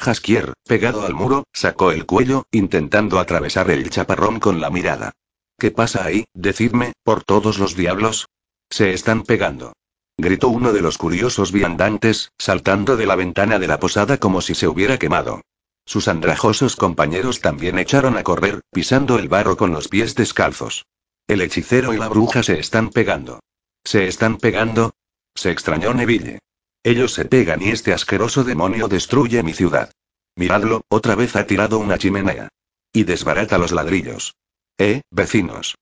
Jaskier, pegado al muro, sacó el cuello, intentando atravesar el chaparrón con la mirada. ¿Qué pasa ahí? Decidme, por todos los diablos. Se están pegando. Gritó uno de los curiosos viandantes, saltando de la ventana de la posada como si se hubiera quemado. Sus andrajosos compañeros también echaron a correr, pisando el barro con los pies descalzos. El hechicero y la bruja se están pegando. ¿Se están pegando? Se extrañó Neville. Ellos se pegan y este asqueroso demonio destruye mi ciudad. Miradlo, otra vez ha tirado una chimenea. Y desbarata los ladrillos. Eh, vecinos.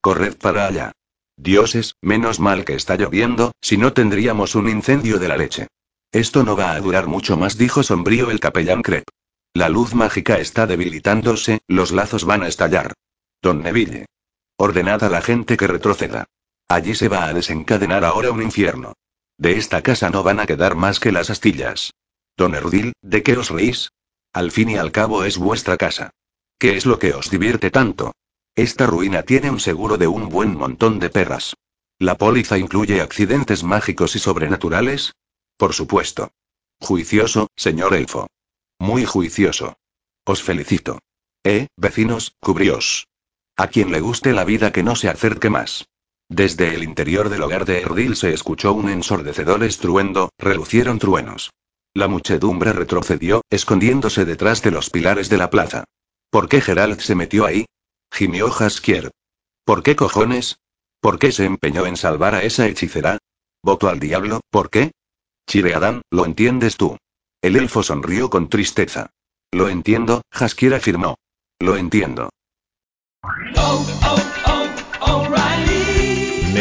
Corred para allá. Dioses, menos mal que está lloviendo, si no tendríamos un incendio de la leche. Esto no va a durar mucho más, dijo sombrío el capellán Crep. La luz mágica está debilitándose, los lazos van a estallar. Don Neville. Ordenad a la gente que retroceda. Allí se va a desencadenar ahora un infierno. De esta casa no van a quedar más que las astillas. Don Erdil, ¿de qué os reís? Al fin y al cabo es vuestra casa. ¿Qué es lo que os divierte tanto? Esta ruina tiene un seguro de un buen montón de perras. ¿La póliza incluye accidentes mágicos y sobrenaturales? Por supuesto. Juicioso, señor elfo. Muy juicioso. Os felicito. Eh, vecinos, cubríos. A quien le guste la vida que no se acerque más. Desde el interior del hogar de Erdil se escuchó un ensordecedor estruendo, relucieron truenos. La muchedumbre retrocedió, escondiéndose detrás de los pilares de la plaza. ¿Por qué Gerald se metió ahí? Gimió Jaskier. ¿Por qué cojones? ¿Por qué se empeñó en salvar a esa hechicera? ¿Voto al diablo? ¿Por qué? Chireadán, lo entiendes tú. El elfo sonrió con tristeza. Lo entiendo, Jaskier afirmó. Lo entiendo.